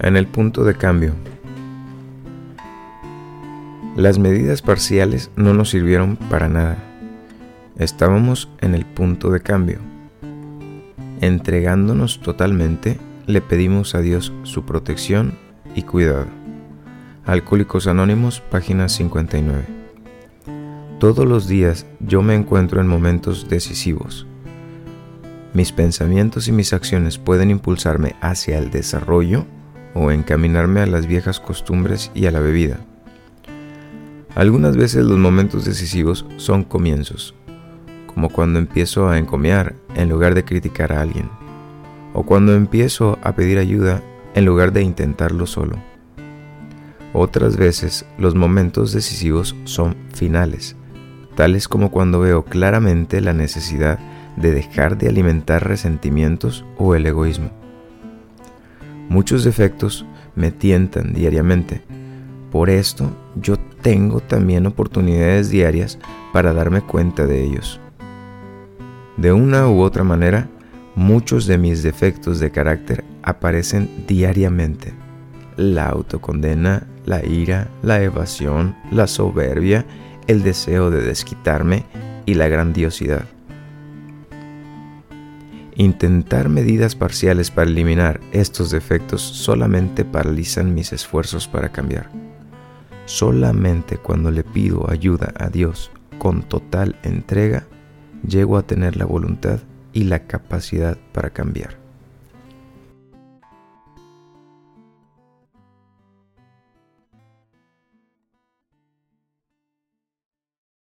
En el punto de cambio. Las medidas parciales no nos sirvieron para nada. Estábamos en el punto de cambio. Entregándonos totalmente, le pedimos a Dios su protección y cuidado. Alcohólicos Anónimos, página 59. Todos los días yo me encuentro en momentos decisivos. Mis pensamientos y mis acciones pueden impulsarme hacia el desarrollo o encaminarme a las viejas costumbres y a la bebida. Algunas veces los momentos decisivos son comienzos, como cuando empiezo a encomiar en lugar de criticar a alguien, o cuando empiezo a pedir ayuda en lugar de intentarlo solo. Otras veces los momentos decisivos son finales, tales como cuando veo claramente la necesidad de dejar de alimentar resentimientos o el egoísmo. Muchos defectos me tientan diariamente, por esto yo tengo también oportunidades diarias para darme cuenta de ellos. De una u otra manera, muchos de mis defectos de carácter aparecen diariamente. La autocondena, la ira, la evasión, la soberbia, el deseo de desquitarme y la grandiosidad. Intentar medidas parciales para eliminar estos defectos solamente paralizan mis esfuerzos para cambiar. Solamente cuando le pido ayuda a Dios con total entrega, llego a tener la voluntad y la capacidad para cambiar.